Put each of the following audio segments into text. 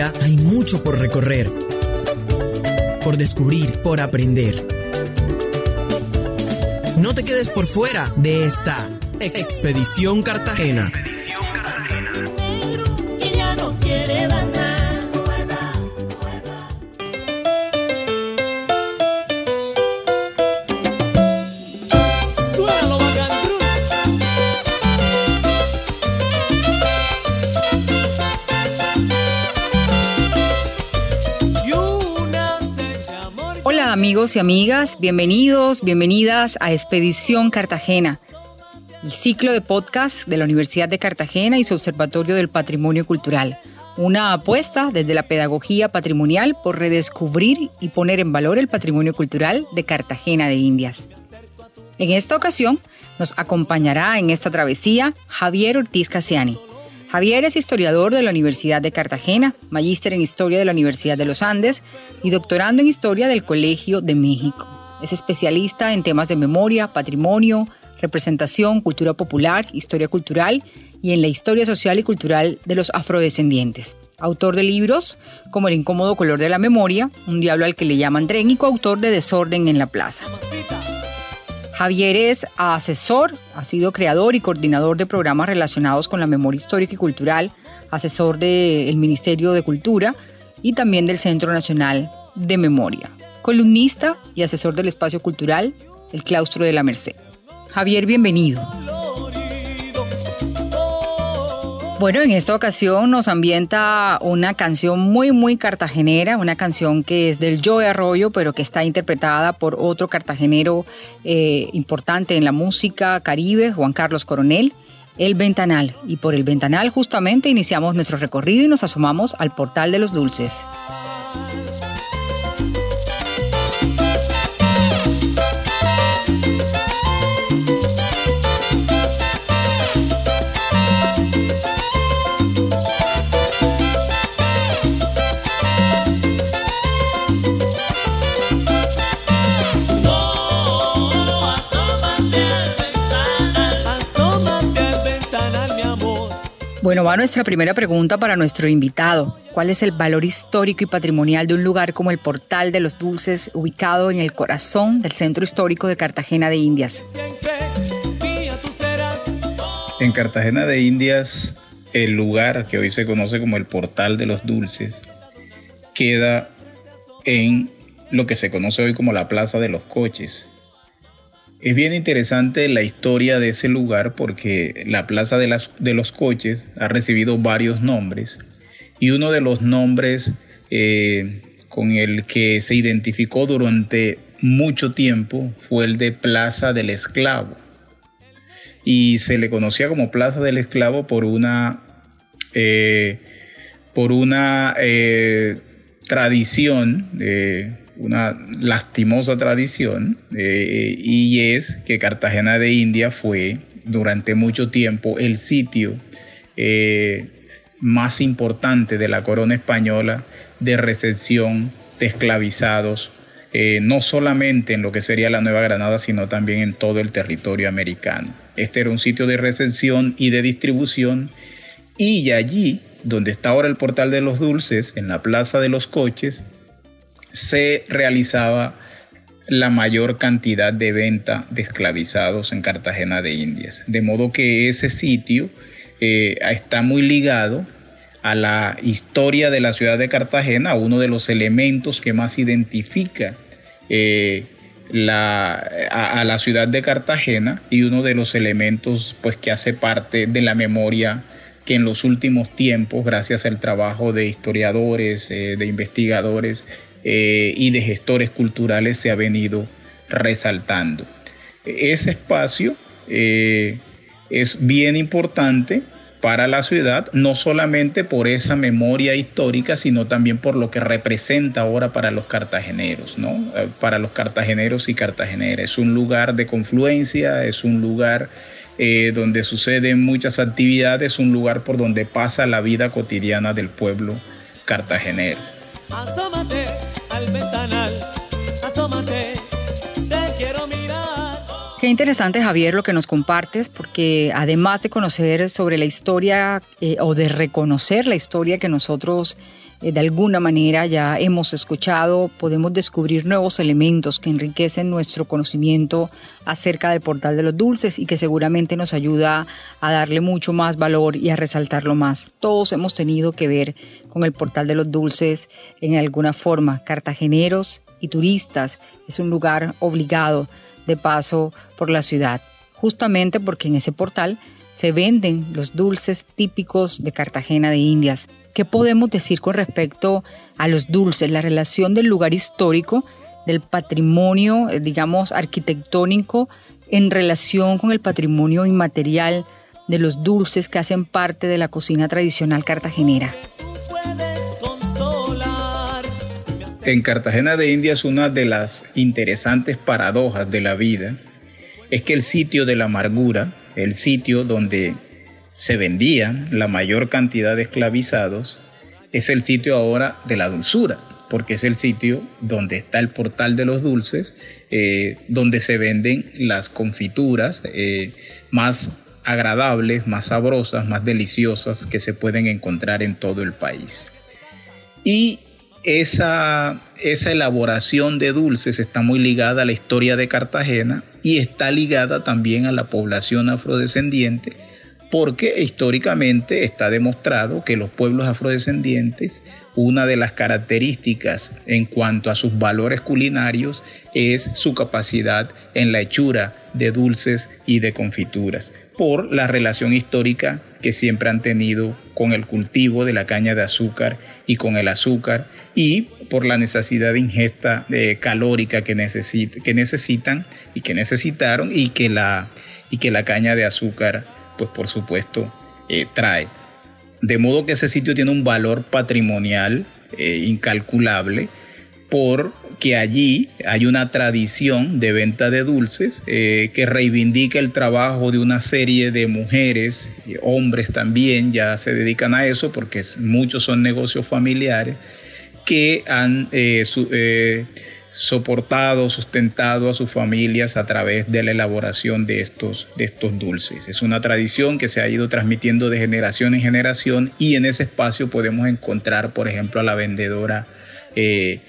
Hay mucho por recorrer, por descubrir, por aprender. No te quedes por fuera de esta Expedición Cartagena. Amigos y amigas, bienvenidos, bienvenidas a Expedición Cartagena, el ciclo de podcast de la Universidad de Cartagena y su Observatorio del Patrimonio Cultural. Una apuesta desde la pedagogía patrimonial por redescubrir y poner en valor el patrimonio cultural de Cartagena de Indias. En esta ocasión nos acompañará en esta travesía Javier Ortiz Casiani Javier es historiador de la Universidad de Cartagena, magíster en Historia de la Universidad de los Andes y doctorando en Historia del Colegio de México. Es especialista en temas de memoria, patrimonio, representación, cultura popular, historia cultural y en la historia social y cultural de los afrodescendientes. Autor de libros como El incómodo color de la memoria, Un diablo al que le llaman tren y coautor de Desorden en la Plaza. Javier es asesor, ha sido creador y coordinador de programas relacionados con la memoria histórica y cultural, asesor del Ministerio de Cultura y también del Centro Nacional de Memoria, columnista y asesor del espacio cultural, el Claustro de la Merced. Javier, bienvenido. Bueno, en esta ocasión nos ambienta una canción muy, muy cartagenera, una canción que es del Joe Arroyo, pero que está interpretada por otro cartagenero eh, importante en la música caribe, Juan Carlos Coronel, El Ventanal. Y por El Ventanal justamente iniciamos nuestro recorrido y nos asomamos al Portal de los Dulces. Bueno, va nuestra primera pregunta para nuestro invitado. ¿Cuál es el valor histórico y patrimonial de un lugar como el Portal de los Dulces, ubicado en el corazón del centro histórico de Cartagena de Indias? En Cartagena de Indias, el lugar que hoy se conoce como el Portal de los Dulces queda en lo que se conoce hoy como la Plaza de los Coches, es bien interesante la historia de ese lugar porque la Plaza de, los Coches ha recibido varios nombres y uno de los nombres eh, con el que se identificó durante mucho tiempo fue el de Plaza del Esclavo. Y se le conocía como Plaza del Esclavo por una, eh, por una eh, tradición una lastimosa tradición eh, y es que Cartagena de India fue durante mucho tiempo el sitio eh, más importante de la corona española de recepción de esclavizados, eh, no solamente en lo que sería la Nueva Granada, sino también en todo el territorio americano. Este era un sitio de recepción y de distribución y allí, donde está ahora el Portal de los Dulces, en la Plaza de los Coches, se realizaba la mayor cantidad de venta de esclavizados en Cartagena de Indias. De modo que ese sitio eh, está muy ligado a la historia de la ciudad de Cartagena, uno de los elementos que más identifica eh, a, la ciudad de Cartagena y uno de los elementos pues, que hace parte de la memoria que en los últimos tiempos, gracias al trabajo de historiadores, eh, de investigadores, eh, y de gestores culturales se ha venido resaltando. Ese espacio eh, es bien importante para la ciudad, no solamente por esa memoria histórica, sino también por lo que representa ahora para los cartageneros, ¿no? Eh, para los cartageneros y cartageneras. Es un lugar de confluencia, es un lugar donde suceden muchas actividades, un lugar por donde pasa la vida cotidiana del pueblo cartagenero. Asómate al ventanal, asómate, te quiero mirar. Qué interesante, Javier, lo que nos compartes, porque además de conocer sobre la historia eh, o de reconocer la historia que nosotros de alguna manera ya hemos escuchado, podemos descubrir nuevos elementos que enriquecen nuestro conocimiento acerca del portal de los dulces y que seguramente nos ayuda a darle mucho más valor y a resaltarlo más. Todos hemos tenido que ver con el portal de los dulces en alguna forma, cartageneros y turistas. Es un lugar obligado de paso por la ciudad, justamente porque en ese portal se venden los dulces típicos de Cartagena de Indias. ¿Qué podemos decir con respecto a los dulces, la relación del lugar histórico, del patrimonio, eh, digamos, arquitectónico, en relación con el patrimonio inmaterial de los dulces que hacen parte de la cocina tradicional cartagenera? En Cartagena de Indias una de las interesantes paradojas de la vida es que el sitio de la amargura, el sitio donde se vendía la mayor cantidad de esclavizados, es el sitio ahora de la dulzura, porque es el sitio donde está el portal de los dulces, eh, donde se venden las confituras eh, más agradables, más sabrosas, más deliciosas que se pueden encontrar en todo el país. Y esa, esa elaboración de dulces está muy ligada a la historia de Cartagena y está ligada también a la población afrodescendiente porque históricamente está demostrado que los pueblos afrodescendientes, una de las características en cuanto a sus valores culinarios es su capacidad en la hechura de dulces y de confituras, por la relación histórica que siempre han tenido con el cultivo de la caña de azúcar y con el azúcar y por la necesidad de ingesta eh, calórica que, que necesitan y que necesitaron y que la, y que la caña de azúcar pues por supuesto eh, trae. De modo que ese sitio tiene un valor patrimonial eh, incalculable porque allí hay una tradición de venta de dulces eh, que reivindica el trabajo de una serie de mujeres, hombres también ya se dedican a eso porque muchos son negocios familiares que han soportado, sustentado a sus familias a través de la elaboración de estos, de estos dulces. Es una tradición que se ha ido transmitiendo de generación en generación y en ese espacio podemos encontrar, por ejemplo, a la vendedora eh,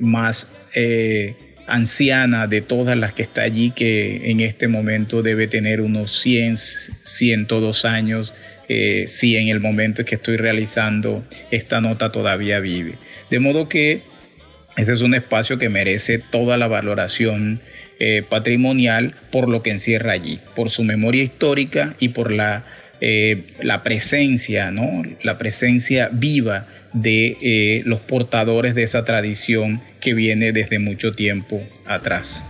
más eh, anciana de todas las que está allí, que en este momento debe tener unos 100, 102 años, eh, si en el momento en que estoy realizando esta nota todavía vive. De modo que ese es un espacio que merece toda la valoración eh, patrimonial por lo que encierra allí, por su memoria histórica y por la, eh, la presencia, ¿no? la presencia viva de eh, los portadores de esa tradición que viene desde mucho tiempo atrás.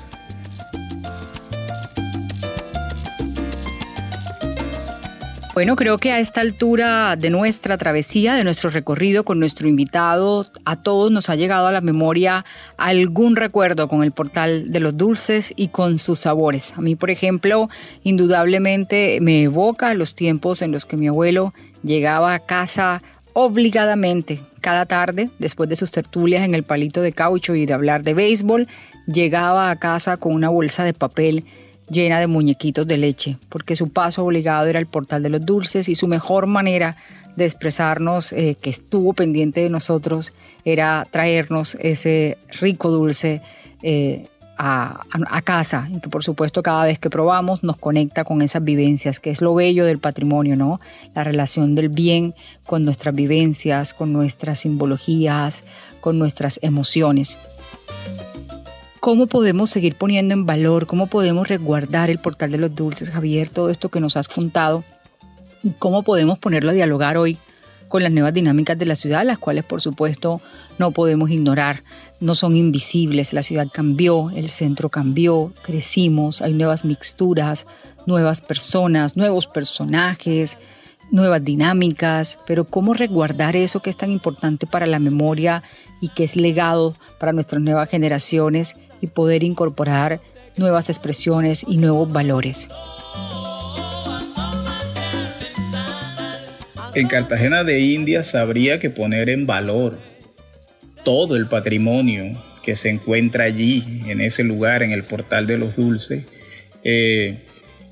Bueno, creo que a esta altura de nuestra travesía, de nuestro recorrido con nuestro invitado, a todos nos ha llegado a la memoria algún recuerdo con el portal de los dulces y con sus sabores. A mí, por ejemplo, indudablemente me evoca los tiempos en los que mi abuelo llegaba a casa obligadamente cada tarde, después de sus tertulias en el palito de caucho y de hablar de béisbol, llegaba a casa con una bolsa de papel llena de muñequitos de leche, porque su paso obligado era el portal de los dulces y su mejor manera de expresarnos eh, que estuvo pendiente de nosotros era traernos ese rico dulce eh, a, a, casa y que por supuesto cada vez que probamos nos conecta con esas vivencias, que es lo bello del patrimonio, ¿no? La relación del bien con nuestras vivencias, con nuestras simbologías, con nuestras emociones cómo podemos seguir poniendo en valor, cómo podemos resguardar el portal de los dulces, Javier, todo esto que nos has contado, cómo podemos ponerlo a dialogar hoy con las nuevas dinámicas de la ciudad, las cuales por supuesto no podemos ignorar, no son invisibles, la ciudad cambió, el centro cambió, crecimos, hay nuevas mixturas, nuevas personas, nuevos personajes, nuevas dinámicas, pero cómo resguardar eso que es tan importante para la memoria y que es legado para nuestras nuevas generaciones y poder incorporar nuevas expresiones y nuevos valores. En Cartagena de Indias habría que poner en valor todo el patrimonio que se encuentra allí, en ese lugar, en el portal de los dulces, eh,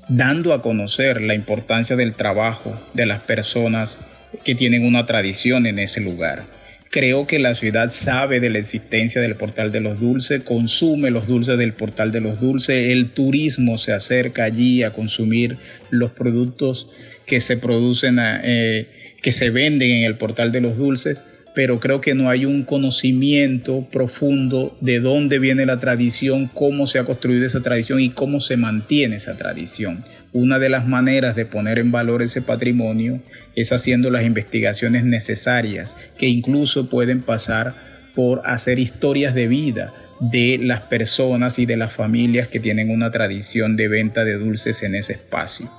dando a conocer la importancia del trabajo de las personas que tienen una tradición en ese lugar. Creo que la ciudad sabe de la existencia del Portal de los Dulces, consume los dulces del Portal de los Dulces, el turismo se acerca allí a consumir los productos que se producen, eh, que se venden en el Portal de los Dulces pero creo que no hay un conocimiento profundo de dónde viene la tradición, cómo se ha construido esa tradición y cómo se mantiene esa tradición. Una de las maneras de poner en valor ese patrimonio es haciendo las investigaciones necesarias, que incluso pueden pasar por hacer historias de vida de las personas y de las familias que tienen una tradición de venta de dulces en ese espacio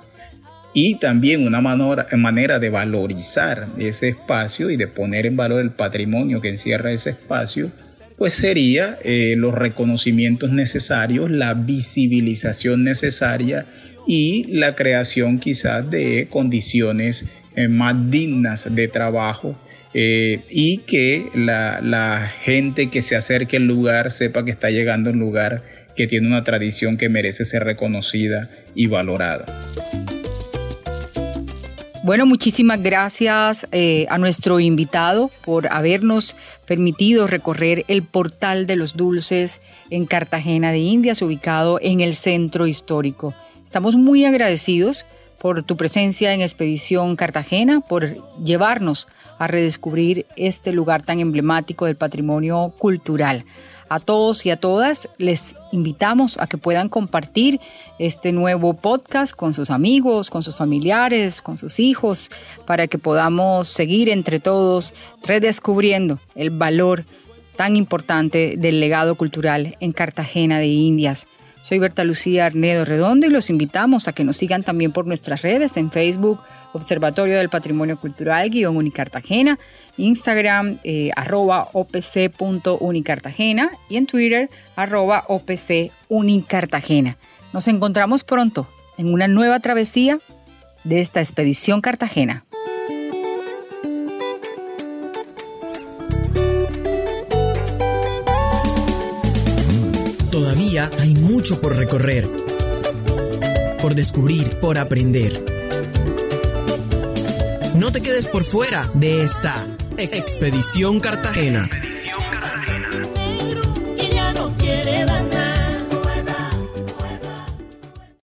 y también una manera de valorizar ese espacio y de poner en valor el patrimonio que encierra ese espacio, pues sería eh, los reconocimientos necesarios, la visibilización necesaria y la creación quizás de condiciones eh, más dignas de trabajo eh, y que la, la gente que se acerque al lugar sepa que está llegando a un lugar que tiene una tradición que merece ser reconocida y valorada. Bueno, muchísimas gracias eh, a nuestro invitado por habernos permitido recorrer el portal de los dulces en Cartagena de Indias, ubicado en el centro histórico. Estamos muy agradecidos por tu presencia en Expedición Cartagena, por llevarnos a redescubrir este lugar tan emblemático del patrimonio cultural. A todos y a todas les invitamos a que puedan compartir este nuevo podcast con sus amigos, con sus familiares, con sus hijos, para que podamos seguir entre todos redescubriendo el valor tan importante del legado cultural en Cartagena de Indias. Soy Berta Lucía Arnedo Redondo y los invitamos a que nos sigan también por nuestras redes en Facebook, Observatorio del Patrimonio Cultural, guion Unicartagena, Instagram, eh, arroba opc.unicartagena y en Twitter, arroba opc unicartagena. Nos encontramos pronto en una nueva travesía de esta expedición Cartagena. Todavía hay mucho por recorrer, por descubrir, por aprender. No te quedes por fuera de esta Expedición Cartagena. Expedición Cartagena.